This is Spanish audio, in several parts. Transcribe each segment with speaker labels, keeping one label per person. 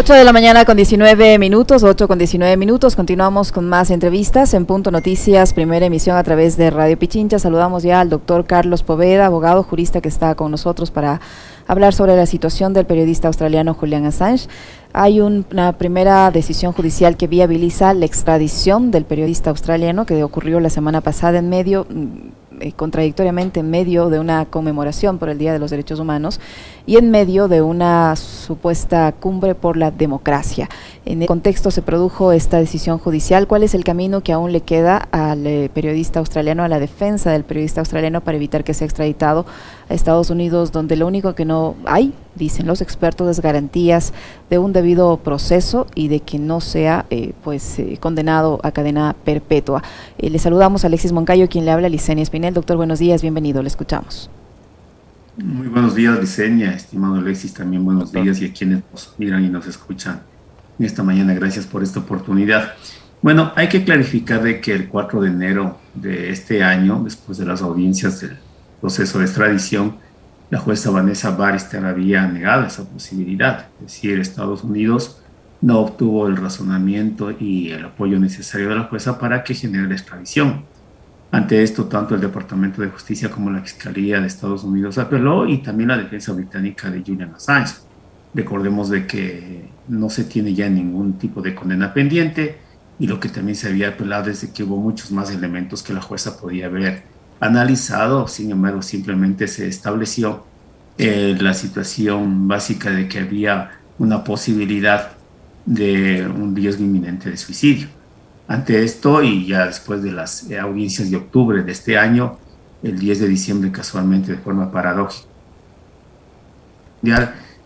Speaker 1: 8 de la mañana con 19 minutos, 8 con 19 minutos. Continuamos con más entrevistas en Punto Noticias, primera emisión a través de Radio Pichincha. Saludamos ya al doctor Carlos Poveda, abogado jurista que está con nosotros para hablar sobre la situación del periodista australiano Julian Assange. Hay una primera decisión judicial que viabiliza la extradición del periodista australiano que ocurrió la semana pasada en medio eh, contradictoriamente en medio de una conmemoración por el Día de los Derechos Humanos y en medio de una supuesta cumbre por la democracia. En el contexto se produjo esta decisión judicial. ¿Cuál es el camino que aún le queda al eh, periodista australiano, a la defensa del periodista australiano para evitar que sea extraditado a Estados Unidos, donde lo único que no hay, dicen los expertos, es garantías de un debido proceso y de que no sea eh, pues condenado a cadena perpetua? le saludamos a Alexis Moncayo, quien le habla, Licenia Espinel doctor, buenos días, bienvenido, le escuchamos.
Speaker 2: Muy buenos días, Licenia, estimado Alexis, también buenos días y a quienes nos miran y nos escuchan esta mañana. Gracias por esta oportunidad. Bueno, hay que clarificar de que el 4 de enero de este año, después de las audiencias del proceso de extradición, la jueza Vanessa Barister había negado esa posibilidad, es decir, Estados Unidos no obtuvo el razonamiento y el apoyo necesario de la jueza para que genere la extradición. Ante esto, tanto el Departamento de Justicia como la Fiscalía de Estados Unidos apeló y también la defensa británica de Julian Assange. Recordemos de que no se tiene ya ningún tipo de condena pendiente y lo que también se había apelado es que hubo muchos más elementos que la jueza podía haber analizado, sin embargo simplemente se estableció eh, la situación básica de que había una posibilidad de un riesgo inminente de suicidio. Ante esto, y ya después de las eh, audiencias de octubre de este año, el 10 de diciembre casualmente de forma paradójica,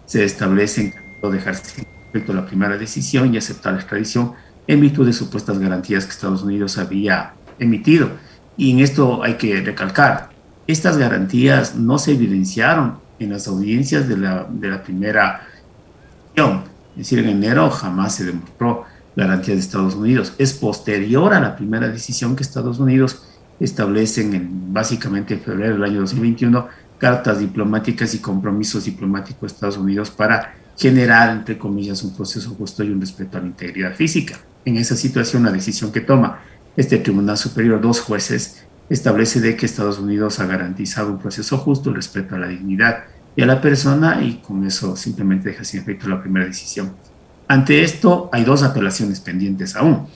Speaker 2: se establece en dejarse respecto a la primera decisión y aceptar la extradición en virtud de supuestas garantías que Estados Unidos había emitido. Y en esto hay que recalcar, estas garantías no se evidenciaron en las audiencias de la, de la primera decisión. Es decir, en enero jamás se demostró garantía de Estados Unidos. Es posterior a la primera decisión que Estados Unidos establece en, básicamente en febrero del año 2021 cartas diplomáticas y compromisos diplomáticos de Estados Unidos para generar, entre comillas, un proceso justo y un respeto a la integridad física. En esa situación, la decisión que toma este Tribunal Superior, dos jueces, establece de que Estados Unidos ha garantizado un proceso justo, el respeto a la dignidad y a la persona, y con eso simplemente deja sin efecto la primera decisión. Ante esto, hay dos apelaciones pendientes aún.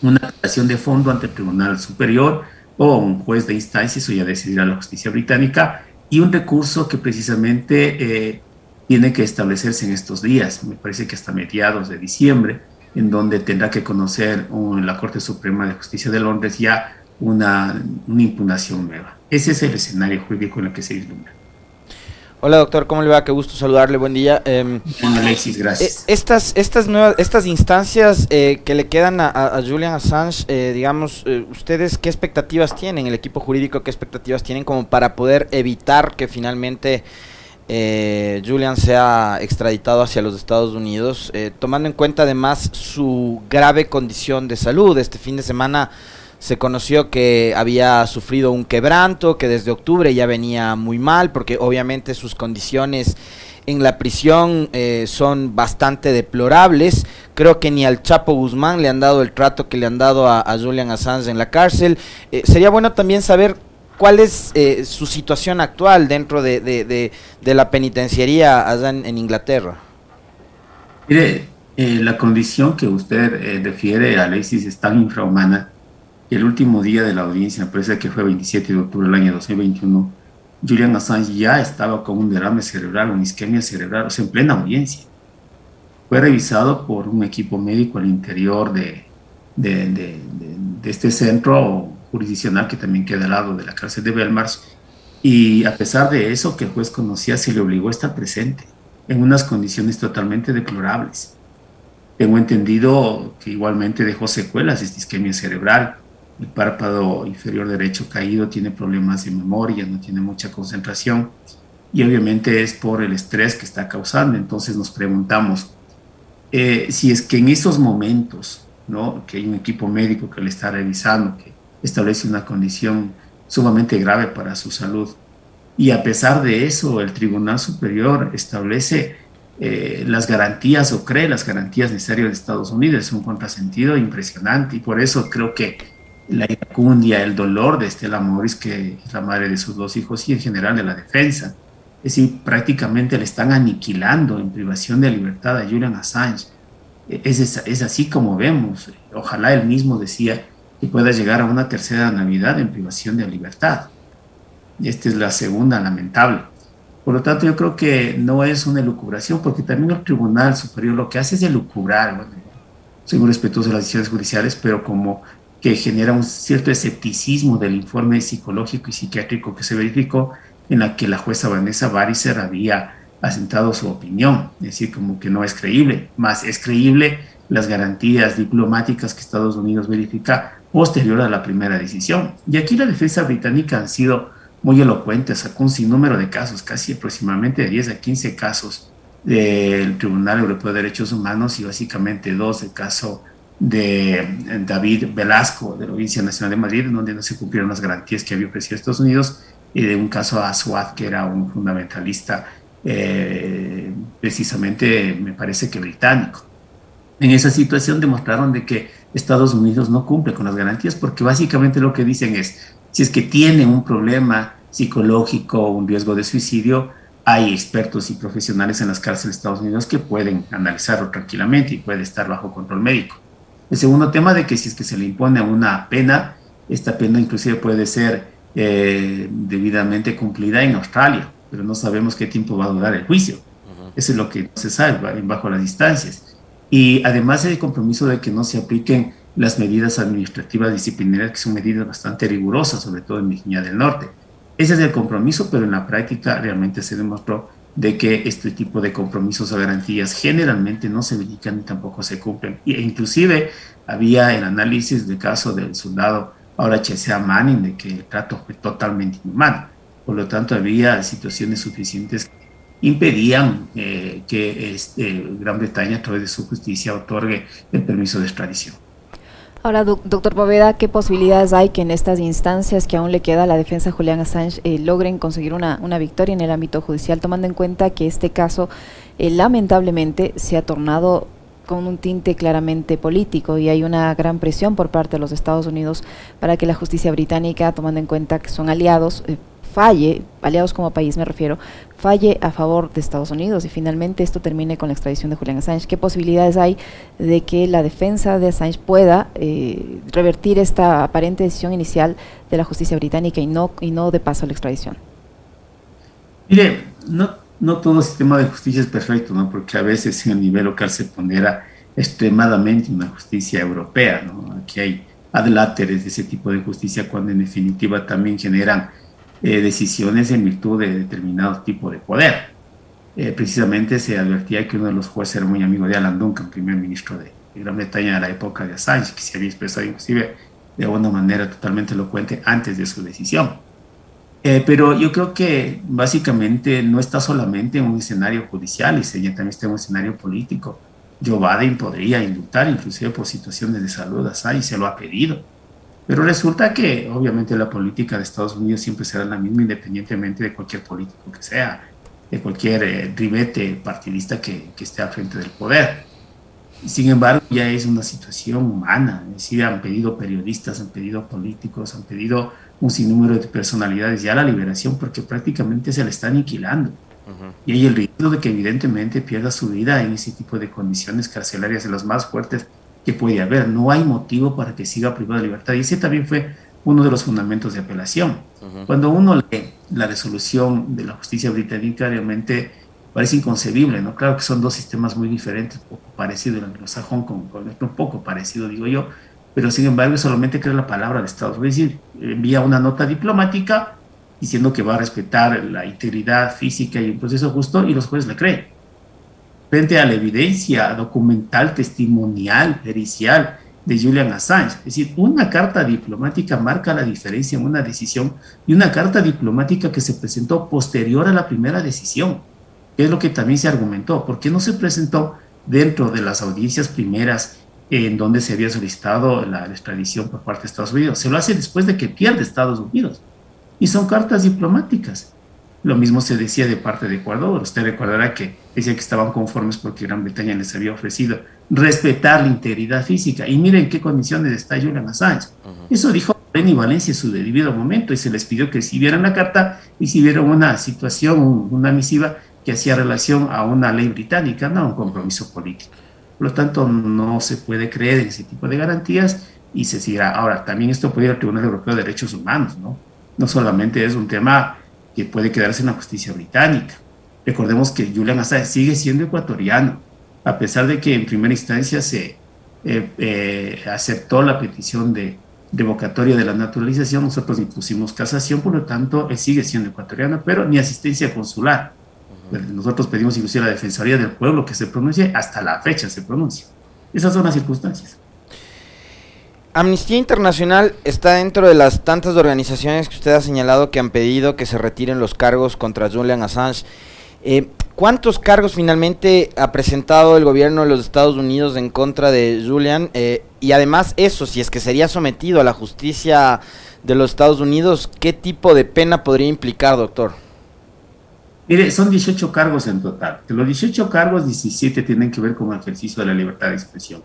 Speaker 2: Una apelación de fondo ante el Tribunal Superior o un juez de instancia, eso ya decidirá la justicia británica, y un recurso que precisamente eh, tiene que establecerse en estos días, me parece que hasta mediados de diciembre, en donde tendrá que conocer la Corte Suprema de Justicia de Londres ya una, una impugnación nueva. Ese es el escenario jurídico en el que se vislumbra.
Speaker 3: Hola doctor, ¿cómo le va? Qué gusto saludarle, buen día.
Speaker 2: Eh, Alexis, gracias.
Speaker 3: Eh, estas, estas, nuevas, estas instancias eh, que le quedan a, Julian Assange, eh, digamos, ¿ustedes qué expectativas tienen, el equipo jurídico, qué expectativas tienen como para poder evitar que finalmente Julian sea extraditado hacia los Estados Unidos, tomando en cuenta además su grave condición de salud? Este fin de semana se conoció que había sufrido un quebranto, que desde octubre ya venía muy mal, porque obviamente sus condiciones en la prisión eh, son bastante deplorables. Creo que ni al Chapo Guzmán le han dado el trato que le han dado a, Julian Assange en la cárcel. Eh, sería bueno también saber cuál es eh, su situación actual dentro de, la penitenciaría allá en, Inglaterra.
Speaker 2: Mire, la condición que usted refiere, Alexis, es tan infrahumana el último día de la audiencia, parece que fue 27 de octubre del año 2021, Julian Assange ya estaba con un derrame cerebral, una isquemia cerebral, o sea, en plena audiencia. Fue revisado por un equipo médico al interior de, de, este centro jurisdiccional que también queda al lado de la cárcel de Belmars. Y a pesar de eso que el juez conocía, se le obligó a estar presente en unas condiciones totalmente deplorables. Tengo entendido que igualmente dejó secuelas de esta isquemia cerebral el párpado inferior derecho caído, tiene problemas de memoria, no tiene mucha concentración y obviamente es por el estrés que está causando. Entonces nos preguntamos eh, si es que en esos momentos, ¿no? que hay un equipo médico que le está revisando, que establece una condición sumamente grave para su salud, y a pesar de eso el Tribunal Superior establece eh, las garantías o cree las garantías necesarias de Estados Unidos. Es un contrasentido impresionante y por eso creo que la iracundia, el dolor de Estela Morris, que es la madre de sus dos hijos y en general de la defensa, es decir, prácticamente le están aniquilando en privación de libertad a Julian Assange. Es, es, así como vemos. Ojalá él mismo decía que pueda llegar a una tercera Navidad en privación de libertad. Esta es la segunda lamentable. Por lo tanto, yo creo que no es una elucubración, porque también el Tribunal Superior lo que hace es elucubrar. Bueno, soy muy respetuoso de las decisiones judiciales, pero como que genera un cierto escepticismo del informe psicológico y psiquiátrico que se verificó, en la que la jueza Vanessa Baricer había asentado su opinión, es decir, como que no es creíble, más es creíble las garantías diplomáticas que Estados Unidos verifica posterior a la primera decisión. Y aquí la defensa británica han sido muy elocuentes, sacó un sinnúmero de casos, casi aproximadamente de 10 a 15 casos del Tribunal Europeo de Derechos Humanos y básicamente dos del caso de David Velasco de la Audiencia Nacional de Madrid, donde no se cumplieron las garantías que había ofrecido Estados Unidos y de un caso a Aswad, que era un fundamentalista eh, precisamente, me parece que británico. En esa situación demostraron de que Estados Unidos no cumple con las garantías porque básicamente lo que dicen es, si es que tiene un problema psicológico un riesgo de suicidio, hay expertos y profesionales en las cárceles de Estados Unidos que pueden analizarlo tranquilamente y puede estar bajo control médico. El segundo tema de que si es que se le impone una pena, esta pena inclusive puede ser eh, debidamente cumplida en Australia, pero no sabemos qué tiempo va a durar el juicio. Eso es lo que se sabe bajo las distancias. Y además el compromiso de que no se apliquen las medidas administrativas disciplinarias, que son medidas bastante rigurosas, sobre todo en Virginia del Norte. Ese es el compromiso, pero en la práctica realmente se demostró de que este tipo de compromisos o garantías generalmente no se verifican ni tampoco se cumplen. E inclusive había el análisis del caso del soldado ahora Chesea Manning de que el trato fue totalmente inhumano. Por lo tanto, había situaciones suficientes que impedían eh, que este, Gran Bretaña, a través de su justicia, otorgue el permiso de extradición.
Speaker 1: Ahora, doctor Poveda, ¿qué posibilidades hay que en estas instancias que aún le queda a la defensa de Julián Assange eh, logren conseguir una, una, victoria en el ámbito judicial, tomando en cuenta que este caso eh, lamentablemente se ha tornado con un tinte claramente político y hay una gran presión por parte de los Estados Unidos para que la justicia británica, tomando en cuenta que son aliados, eh, falle, aliados como país me refiero, falle a favor de Estados Unidos y finalmente esto termine con la extradición de Julian Assange. ¿Qué posibilidades hay de que la defensa de Assange pueda eh, revertir esta aparente decisión inicial de la justicia británica y no, y no de paso la extradición?
Speaker 2: Mire, no, no todo sistema de justicia es perfecto, ¿no? porque a veces en el nivel local se pondera extremadamente una justicia europea. ¿no? Aquí hay adláteres de ese tipo de justicia cuando en definitiva también generan eh, decisiones en virtud de determinado tipo de poder. Eh, precisamente se advertía que uno de los jueces era muy amigo de Alan Duncan, primer ministro de, Gran Bretaña de la época de Assange, que se había expresado inclusive de una manera totalmente elocuente antes de su decisión. Eh, pero yo creo que básicamente no está solamente en un escenario judicial, y se también está en un escenario político. Joe Biden podría indultar inclusive por situaciones de salud a Assange, se lo ha pedido pero resulta que obviamente la política de Estados Unidos siempre será la misma independientemente de cualquier político que sea, de cualquier eh, ribete partidista que, que, esté al frente del poder. Sin embargo, ya es una situación humana, es decir, han pedido periodistas, han pedido políticos, han pedido un sinnúmero de personalidades ya la liberación porque prácticamente se le está aniquilando. Y hay el riesgo de que evidentemente pierda su vida en ese tipo de condiciones carcelarias de las más fuertes que puede haber. No hay motivo para que siga privado de libertad. Y ese también fue uno de los fundamentos de apelación. Cuando uno lee la resolución de la justicia británica, realmente parece inconcebible, ¿no? Claro que son dos sistemas muy diferentes, poco parecido el anglosajón con, con un poco parecido, digo yo, pero sin embargo solamente crea la palabra de Estados Unidos, es decir, envía una nota diplomática diciendo que va a respetar la integridad física y un proceso justo y los jueces le creen frente a la evidencia documental, testimonial, pericial de Julian Assange. Es decir, una carta diplomática marca la diferencia en una decisión y una carta diplomática que se presentó posterior a la primera decisión, que es lo que también se argumentó. ¿Por qué no se presentó dentro de las audiencias primeras en donde se había solicitado la extradición por parte de Estados Unidos? Se lo hace después de que pierde Estados Unidos. Y son cartas diplomáticas. Lo mismo se decía de parte de Ecuador. Usted recordará que decía que estaban conformes porque Gran Bretaña les había ofrecido respetar la integridad física. Y miren en qué condiciones está Julian Assange. Eso dijo Benny Valencia en su debido momento y se les pidió que vieran la carta y si vieron una situación, una misiva que hacía relación a una ley británica, no a un compromiso político. Por lo tanto, no se puede creer en ese tipo de garantías y se seguirá. Ahora, también esto puede ir al Tribunal Europeo de Derechos Humanos, ¿no? No solamente es un tema que puede quedarse en la justicia británica. Recordemos que Julian Assange sigue siendo ecuatoriano, a pesar de que en primera instancia se eh, eh, aceptó la petición de revocatoria de la naturalización, nosotros impusimos casación, por lo tanto, él sigue siendo ecuatoriano, pero ni asistencia consular. Nosotros pedimos inclusive a la Defensoría del Pueblo que se pronuncie, hasta la fecha se pronuncia. Esas son las circunstancias.
Speaker 3: Amnistía Internacional está dentro de las tantas organizaciones que usted ha señalado que han pedido que se retiren los cargos contra Julian Assange. Eh, ¿Cuántos cargos finalmente ha presentado el gobierno de los Estados Unidos en contra de Julian? Eh, y además eso, si es que sería sometido a la justicia de los Estados Unidos, ¿qué tipo de pena podría implicar, doctor?
Speaker 2: Mire, son 18 cargos en total. De los 18 cargos, 17 tienen que ver con el ejercicio de la libertad de expresión.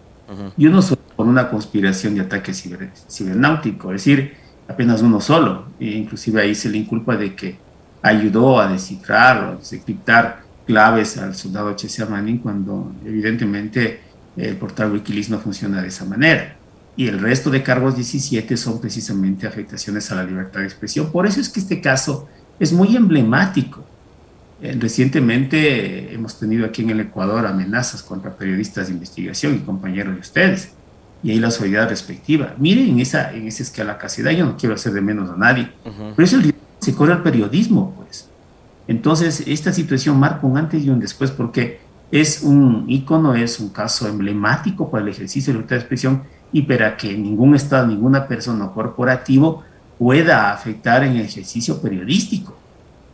Speaker 2: Y uno solo por una conspiración de ataque cibernáutico, es decir, apenas uno solo. E inclusive ahí se le inculpa de que ayudó a descifrar o a desencriptar claves al soldado H.C. Manning cuando evidentemente el portal Wikileaks no funciona de esa manera. Y el resto de cargos 17 son precisamente afectaciones a la libertad de expresión. Por eso es que este caso es muy emblemático eh, recientemente hemos tenido aquí en el Ecuador amenazas contra periodistas de investigación y compañeros de ustedes, y ahí la autoridad respectiva. Miren en esa, en esa escala casi yo no quiero hacer de menos a nadie, pero eso se corre al periodismo, pues. Entonces, esta situación marca un antes y un después porque es un ícono, es un caso emblemático para el ejercicio de libertad de expresión y para que ningún Estado, ninguna persona corporativo pueda afectar en el ejercicio periodístico.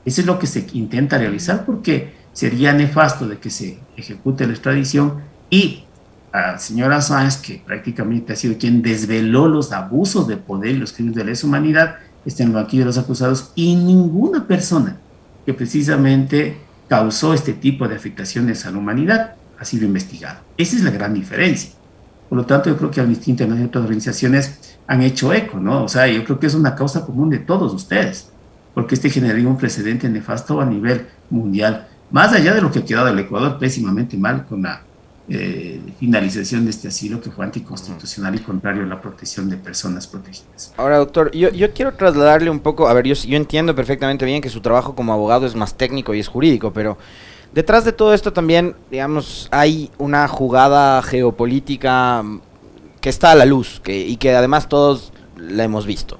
Speaker 2: Eso es lo que se intenta realizar porque sería nefasto de que se ejecute la extradición y a la señora Sáenz, que prácticamente ha sido quien desveló los abusos de poder y los crímenes de lesa humanidad, estén aquí de los acusados y ninguna persona que precisamente causó este tipo de afectaciones a la humanidad ha sido investigada. Esa es la gran diferencia. Por lo tanto, yo creo que Amnistía Internacional y otras organizaciones han hecho eco, ¿no? O sea, yo creo que es una causa común de todos ustedes porque este generaría un precedente nefasto a nivel mundial, más allá de lo que ha quedado el Ecuador pésimamente mal con la eh, finalización de este asilo que fue anticonstitucional y contrario a la protección de personas protegidas.
Speaker 3: Ahora, doctor, yo, yo quiero trasladarle un poco, a ver, yo, entiendo perfectamente bien que su trabajo como abogado es más técnico y es jurídico, pero detrás de todo esto también, digamos, hay una jugada geopolítica que está a la luz que, y que además todos la hemos visto.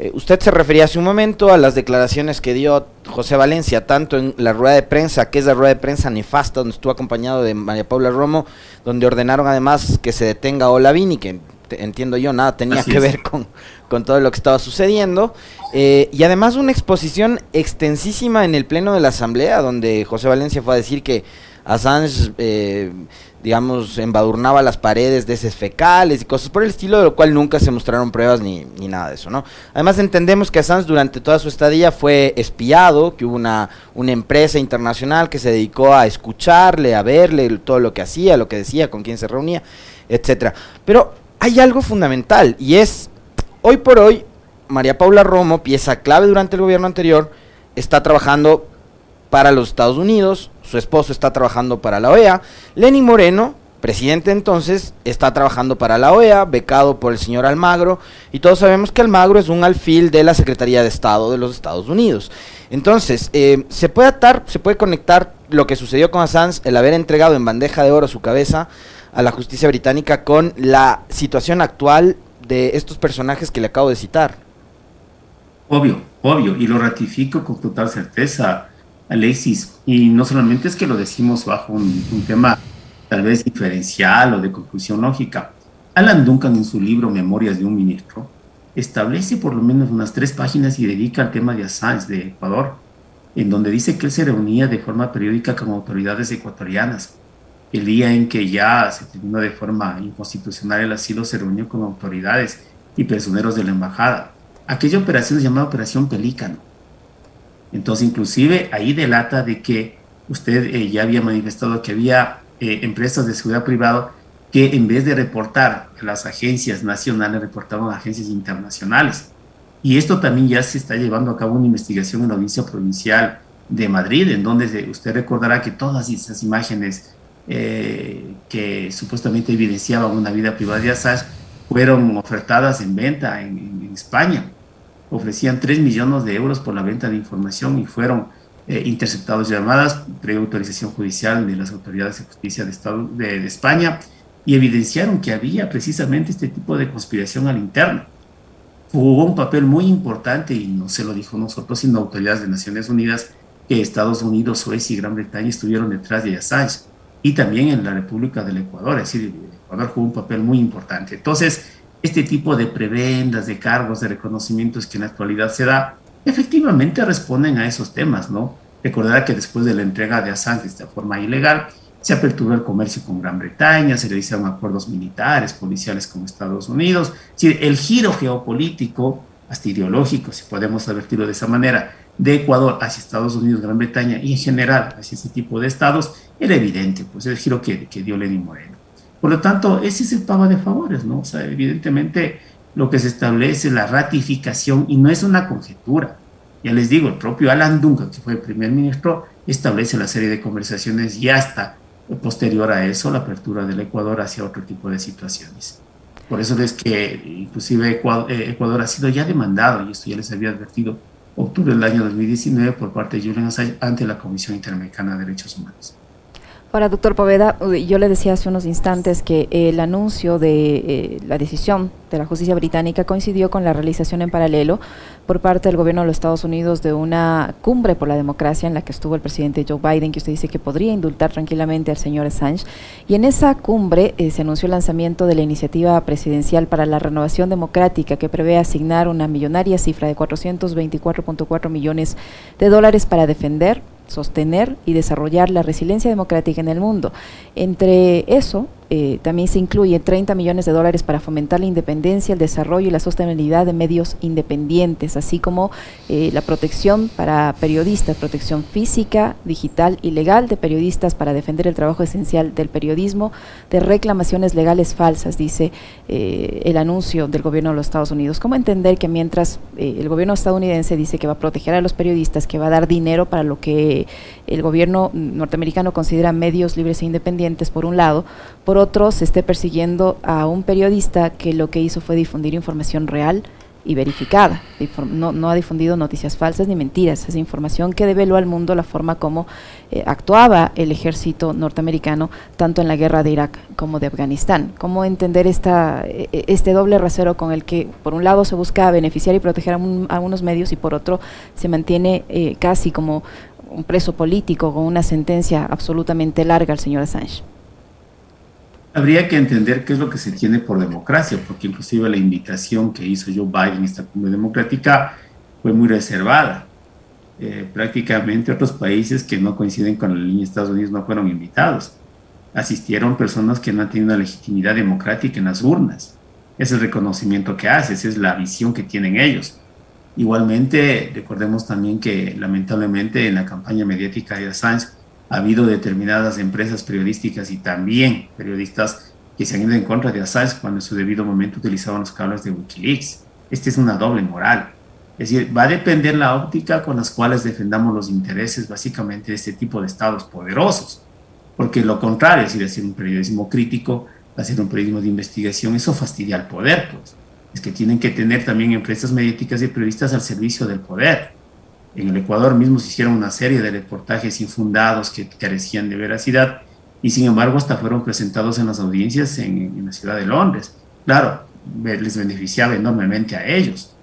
Speaker 3: Eh, usted se refería hace un momento a las declaraciones que dio José Valencia, tanto en la rueda de prensa, que es la rueda de prensa nefasta, donde estuvo acompañado de María Paula Romo, donde ordenaron además que se detenga a Olavini, que entiendo yo, nada tenía que ver con, con, todo lo que estaba sucediendo. Eh, y además una exposición extensísima en el Pleno de la Asamblea, donde José Valencia fue a decir que Assange... Eh, digamos, embadurnaba las paredes de heces fecales y cosas por el estilo, de lo cual nunca se mostraron pruebas ni, ni, nada de eso, ¿no? Además entendemos que Assange durante toda su estadía fue espiado, que hubo una, una empresa internacional que se dedicó a escucharle, a verle todo lo que hacía, lo que decía, con quién se reunía, etcétera. Pero hay algo fundamental y es, hoy por hoy, María Paula Romo, pieza clave durante el gobierno anterior, está trabajando para los Estados Unidos, su esposo está trabajando para la OEA, Lenin Moreno, presidente entonces, está trabajando para la OEA, becado por el señor Almagro, y todos sabemos que Almagro es un alfil de la Secretaría de Estado de los Estados Unidos. Entonces, eh, se puede atar, se puede conectar lo que sucedió con Assange, el haber entregado en bandeja de oro su cabeza a la justicia británica con la situación actual de estos personajes que le acabo de citar.
Speaker 2: Obvio, obvio, y lo ratifico con total certeza. Alexis, y no solamente es que lo decimos bajo un, tema tal vez diferencial o de conclusión lógica. Alan Duncan en su libro Memorias de un Ministro establece por lo menos unas tres páginas y dedica al tema de Assange de Ecuador, en donde dice que él se reunía de forma periódica con autoridades ecuatorianas. El día en que ya se terminó de forma inconstitucional el asilo, se reunió con autoridades y personeros de la embajada. Aquella operación se llamaba Operación Pelícano Entonces, inclusive ahí delata de que usted eh, ya había manifestado que había eh, empresas de seguridad privada que en vez de reportar a las agencias nacionales, reportaban a agencias internacionales. Y esto también ya se está llevando a cabo una investigación en la audiencia provincial de Madrid, en donde usted recordará que todas esas imágenes eh, que supuestamente evidenciaban una vida privada de Assange fueron ofertadas en venta en, España. Ofrecían 3 millones de euros por la venta de información y fueron eh, interceptados llamadas pre-autorización judicial de las autoridades de justicia de, Estado, de, de España y evidenciaron que había precisamente este tipo de conspiración al interno. Jugó un papel muy importante, y no se lo dijo nosotros, sino autoridades de Naciones Unidas, que Estados Unidos, Suecia y Gran Bretaña estuvieron detrás de Assange, y también en la República del Ecuador, es decir, Ecuador jugó un papel muy importante. Entonces, este tipo de prebendas, de cargos, de reconocimientos que en la actualidad se da, efectivamente responden a esos temas, ¿no? Recordará que después de la entrega de Assange de forma ilegal, se aperturó el comercio con Gran Bretaña, se realizaron acuerdos militares, policiales con Estados Unidos. Es decir, el giro geopolítico, hasta ideológico, si podemos advertirlo de esa manera, de Ecuador hacia Estados Unidos, Gran Bretaña y en general hacia ese tipo de estados, era evidente, pues el giro que, que dio Lenín Moreno. Por lo tanto, ese es el pago de favores, ¿no? O sea, evidentemente lo que se establece, la ratificación, y no es una conjetura. Ya les digo, el propio Alan Duncan, que fue el primer ministro, establece la serie de conversaciones y hasta posterior a eso la apertura del Ecuador hacia otro tipo de situaciones. Por eso es que inclusive eh, Ecuador, ha sido ya demandado, y esto ya les había advertido, octubre del año 2019 por parte de Julian Assange ante la Comisión Interamericana de Derechos Humanos.
Speaker 1: Ahora, doctor Poveda, yo le decía hace unos instantes que el anuncio de eh, la decisión de la justicia británica coincidió con la realización en paralelo por parte del gobierno de los Estados Unidos de una cumbre por la democracia en la que estuvo el presidente Joe Biden, que usted dice que podría indultar tranquilamente al señor Assange. Y en esa cumbre eh, se anunció el lanzamiento de la iniciativa presidencial para la renovación democrática que prevé asignar una millonaria cifra de 424.4 millones de dólares para defender sostener y desarrollar la resiliencia democrática en el mundo. Entre eso, eh, también se incluye 30 millones de dólares para fomentar la independencia, el desarrollo y la sostenibilidad de medios independientes, así como eh, la protección para periodistas, protección física, digital y legal de periodistas para defender el trabajo esencial del periodismo, de reclamaciones legales falsas, dice eh, el anuncio del gobierno de los Estados Unidos. ¿Cómo entender que mientras el gobierno estadounidense dice que va a proteger a los periodistas, que va a dar dinero para lo que el gobierno norteamericano considera medios libres e independientes, por un lado, por otro se esté persiguiendo a un periodista que lo que hizo fue difundir información real y verificada. No, ha difundido noticias falsas ni mentiras. Es información que develó al mundo la forma como eh, actuaba el ejército norteamericano, tanto en la guerra de Irak como de Afganistán. ¿Cómo entender esta, e, e, este doble rasero con el que, por un lado, se busca beneficiar y proteger a, unos medios y, por otro, se mantiene eh, casi como un preso político con una sentencia absolutamente larga al señor Assange?
Speaker 2: Habría que entender qué es lo que se tiene por democracia, porque inclusive la invitación que hizo Joe Biden a esta cumbre democrática fue muy reservada. Eh, prácticamente otros países que no coinciden con la línea de Estados Unidos no fueron invitados. Asistieron personas que no han tenido legitimidad democrática en las urnas. Es el reconocimiento que hace, esa es la visión que tienen ellos. Igualmente, recordemos también que lamentablemente en la campaña mediática de Assange ha habido determinadas empresas periodísticas y también periodistas que se han ido en contra de Assange cuando en su debido momento utilizaban los cables de Wikileaks. Esta es una doble moral. Es decir, va a depender la óptica con las cuales defendamos los intereses básicamente de este tipo de estados poderosos. Porque lo contrario, es decir, hacer un periodismo crítico, hacer un periodismo de investigación, eso fastidia al poder, pues. Es que tienen que tener también empresas mediáticas y periodistas al servicio del poder en el Ecuador mismo se hicieron una serie de reportajes infundados que carecían de veracidad y sin embargo hasta fueron presentados en las audiencias en, la ciudad de Londres. Claro, les beneficiaba enormemente a ellos.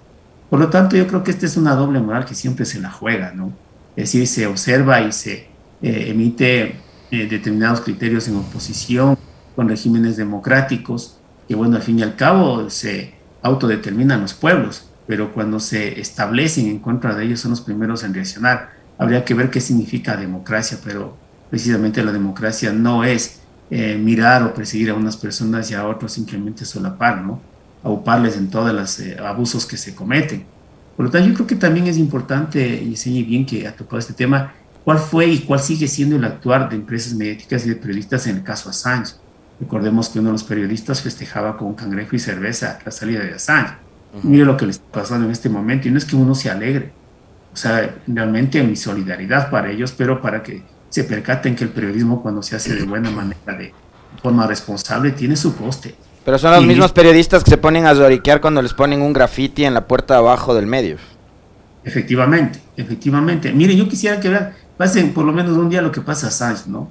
Speaker 2: Por lo tanto, yo creo que esta es una doble moral que siempre se la juega, ¿no? Es decir, se observa y se eh, emite eh, determinados criterios en oposición con regímenes democráticos que, bueno, al fin y al cabo se autodeterminan los pueblos pero cuando se establecen en contra de ellos son los primeros en reaccionar. Habría que ver qué significa democracia, pero precisamente la democracia no es eh, mirar o perseguir a unas personas y a otros simplemente solapar, ¿no? Auparles en todos los eh, abusos que se cometen. Por lo tanto, yo creo que también es importante, y enseñe bien que ha tocado este tema, cuál fue y cuál sigue siendo el actuar de empresas mediáticas y de periodistas en el caso Assange. Recordemos que uno de los periodistas festejaba con cangrejo y cerveza la salida de Assange. Mire lo que le está pasando en este momento, y no es que uno se alegre, o sea, realmente mi solidaridad para ellos, pero para que se percaten que el periodismo cuando se hace de buena manera, de forma responsable, tiene su coste.
Speaker 3: Pero son los mismos periodistas que se ponen a lloriquear cuando les ponen un graffiti en la puerta de abajo del medio.
Speaker 2: Efectivamente, efectivamente. Mire, yo quisiera que vean, pasen por lo menos un día lo que pasa a Sánchez, ¿no?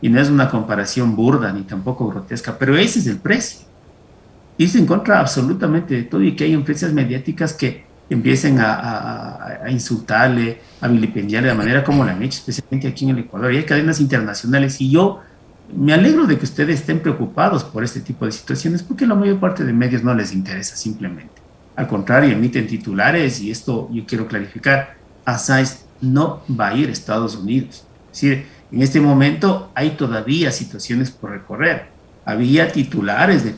Speaker 2: Y no es una comparación burda ni tampoco grotesca, pero ese es el precio. Y se encuentra absolutamente de todo y que hay empresas mediáticas que empiecen a, insultarle, a vilipendiarle de manera como la han hecho, especialmente aquí en el Ecuador. Y hay cadenas internacionales y yo me alegro de que ustedes estén preocupados por este tipo de situaciones porque la mayor parte de medios no les interesa simplemente. Al contrario, emiten titulares y esto yo quiero clarificar, Assange no va a ir a Estados Unidos. Es decir, en este momento hay todavía situaciones por recorrer. Había titulares de,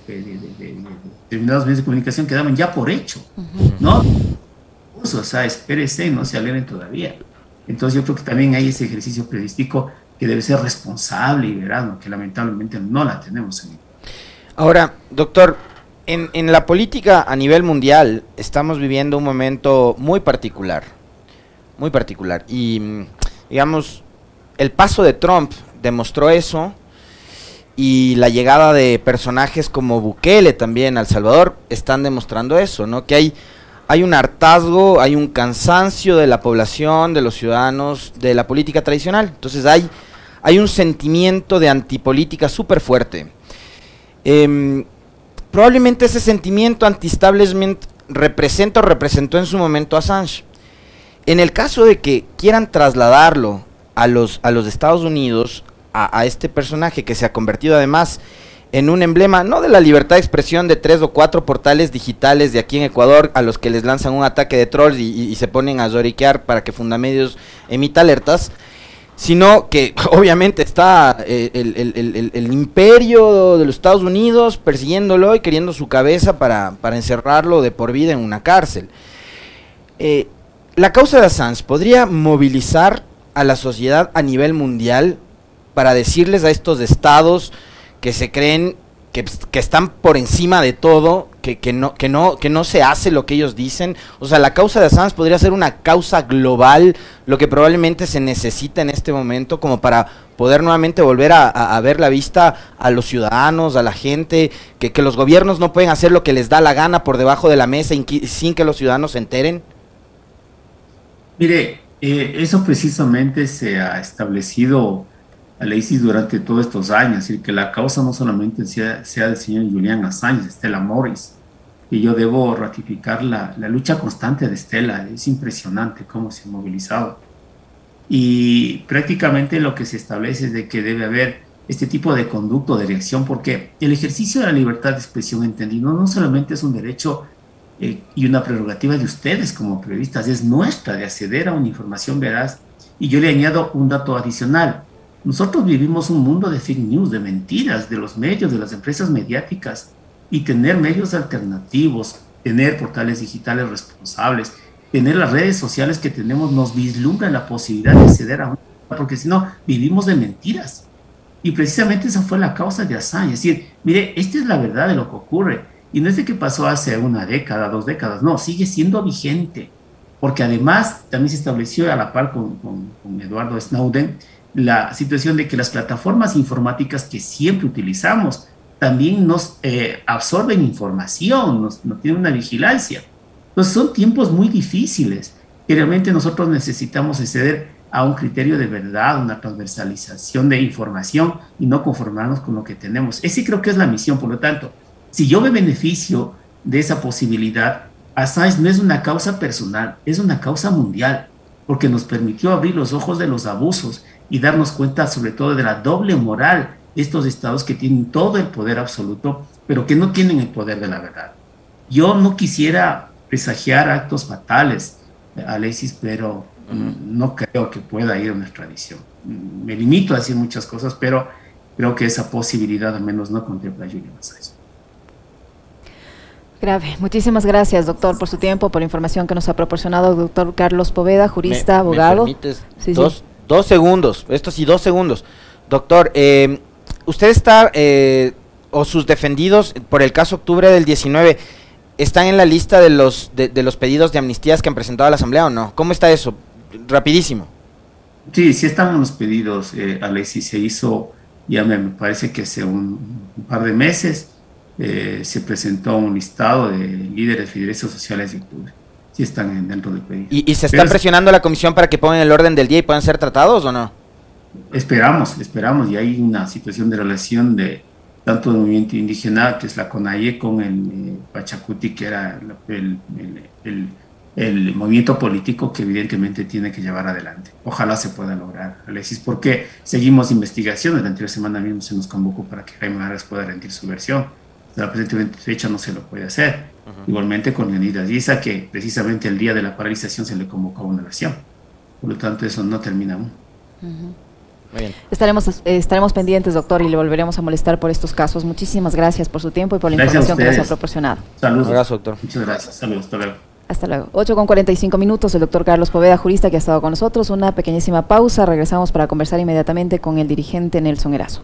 Speaker 2: determinados medios de comunicación que daban ya por hecho, ¿no? O sea, espérese, no se alegren todavía. Entonces yo creo que también hay ese ejercicio periodístico que debe ser responsable y verano, que lamentablemente no la tenemos en
Speaker 3: Ahora, doctor, en, en, la política a nivel mundial estamos viviendo un momento muy particular, muy particular. Y, mm, digamos, el paso de Trump demostró eso y la llegada de personajes como Bukele también al Salvador están demostrando eso, ¿no? Que hay, hay un hartazgo, hay un cansancio de la población, de los ciudadanos, de la política tradicional. Entonces hay hay un sentimiento de antipolítica súper fuerte. Em, probablemente ese sentimiento anti-establishment representa o representó en su momento a Assange. En el caso de que quieran trasladarlo a los, a los Estados Unidos, a, este personaje que se ha convertido además en un emblema, no de la libertad de expresión de tres o cuatro portales digitales de aquí en Ecuador, a los que les lanzan un ataque de trolls y, se ponen a lloriquear para que Fundamedios emita alertas, sino que obviamente está eh, el, imperio de los Estados Unidos persiguiéndolo y queriendo su cabeza para, encerrarlo de por vida en una cárcel. Eh, la causa de Assange podría movilizar a la sociedad a nivel mundial para decirles a estos estados que se creen que, están por encima de todo, que, que, no, que, no, que no se hace lo que ellos dicen. O sea, la causa de Assange podría ser una causa global, lo que probablemente se necesita en este momento como para poder nuevamente volver a, ver la vista a los ciudadanos, a la gente, que, que, los gobiernos no pueden hacer lo que les da la gana por debajo de la mesa sin que los ciudadanos se enteren.
Speaker 2: Mire, eh, eso precisamente se ha establecido Alexis durante todos estos años, y que la causa no solamente sea, sea del señor Julián Assange, Estela Morris, y yo debo ratificar la, la, lucha constante de Estela, es impresionante cómo se ha movilizado. Y prácticamente lo que se establece es de que debe haber este tipo de conducto, de reacción, porque el ejercicio de la libertad de expresión entendido no solamente es un derecho eh, y una prerrogativa de ustedes como periodistas, es nuestra de acceder a una información veraz. Y yo le añado un dato adicional nosotros vivimos un mundo de fake news, de mentiras, de los medios, de las empresas mediáticas, y tener medios alternativos, tener portales digitales responsables, tener las redes sociales que tenemos, nos vislumbra la posibilidad de acceder a una, porque si no, vivimos de mentiras. Y precisamente esa fue la causa de Assange. Es decir, mire, esta es la verdad de lo que ocurre. Y no es de que pasó hace una década, dos décadas, no, sigue siendo vigente. Porque además también se estableció a la par con, con, con Eduardo Snowden la situación de que las plataformas informáticas que siempre utilizamos también nos eh, absorben información, nos, no tienen una vigilancia. Entonces son tiempos muy difíciles que realmente nosotros necesitamos acceder a un criterio de verdad, una transversalización de información y no conformarnos con lo que tenemos. Ese creo que es la misión, por lo tanto, si yo me beneficio de esa posibilidad, Assange no es una causa personal, es una causa mundial, porque nos permitió abrir los ojos de los abusos y darnos cuenta sobre todo de la doble moral de estos estados que tienen todo el poder absoluto, pero que no tienen el poder de la verdad. Yo no quisiera presagiar actos fatales, Alexis, pero no creo que pueda ir a nuestra tradición. Me limito a decir muchas cosas, pero creo que esa posibilidad al menos no contempla Julian Assange.
Speaker 1: Grave. Muchísimas gracias, doctor, por su tiempo, por la información que nos ha proporcionado doctor Carlos Poveda, jurista, abogado.
Speaker 3: ¿Me dos, dos, segundos, esto sí, dos segundos. Doctor, eh, usted está, eh, o sus defendidos por el caso octubre del 19, ¿están en la lista de los, de, los pedidos de amnistías que han presentado a la Asamblea o no? ¿Cómo está eso? Rapidísimo.
Speaker 2: Sí, sí están los pedidos, eh, Alexis, se hizo, ya me, parece que hace un, par de meses, eh, se presentó un listado de líderes y derechos sociales de octubre. Sí están dentro del pedido.
Speaker 3: ¿Y, se está presionando a la comisión para que pongan el orden del día y puedan ser tratados o no?
Speaker 2: Esperamos, esperamos, y hay una situación de relación de tanto el movimiento indígena, que es la CONAIE, con el eh, Pachacuti, que era el, el, el, movimiento político que evidentemente tiene que llevar adelante. Ojalá se pueda lograr, Alexis, porque seguimos investigaciones. La anterior semana mismo se nos convocó para que Jaime Arias pueda rendir su versión. La presente fecha no se lo puede hacer. Igualmente con Leonidas Diza, que precisamente el día de la paralización se le convocó a una versión. Por lo tanto, eso no termina aún.
Speaker 1: Estaremos, estaremos pendientes, doctor, y le volveremos a molestar por estos casos. Muchísimas gracias por su tiempo y por la información que nos ha proporcionado.
Speaker 2: Saludos. doctor. Muchas gracias. Saludos. Hasta luego.
Speaker 1: Hasta luego. 8 con 45 minutos, el doctor Carlos Poveda, jurista que ha estado con nosotros. Una pequeñísima pausa. Regresamos para conversar inmediatamente con el dirigente Nelson Erazo.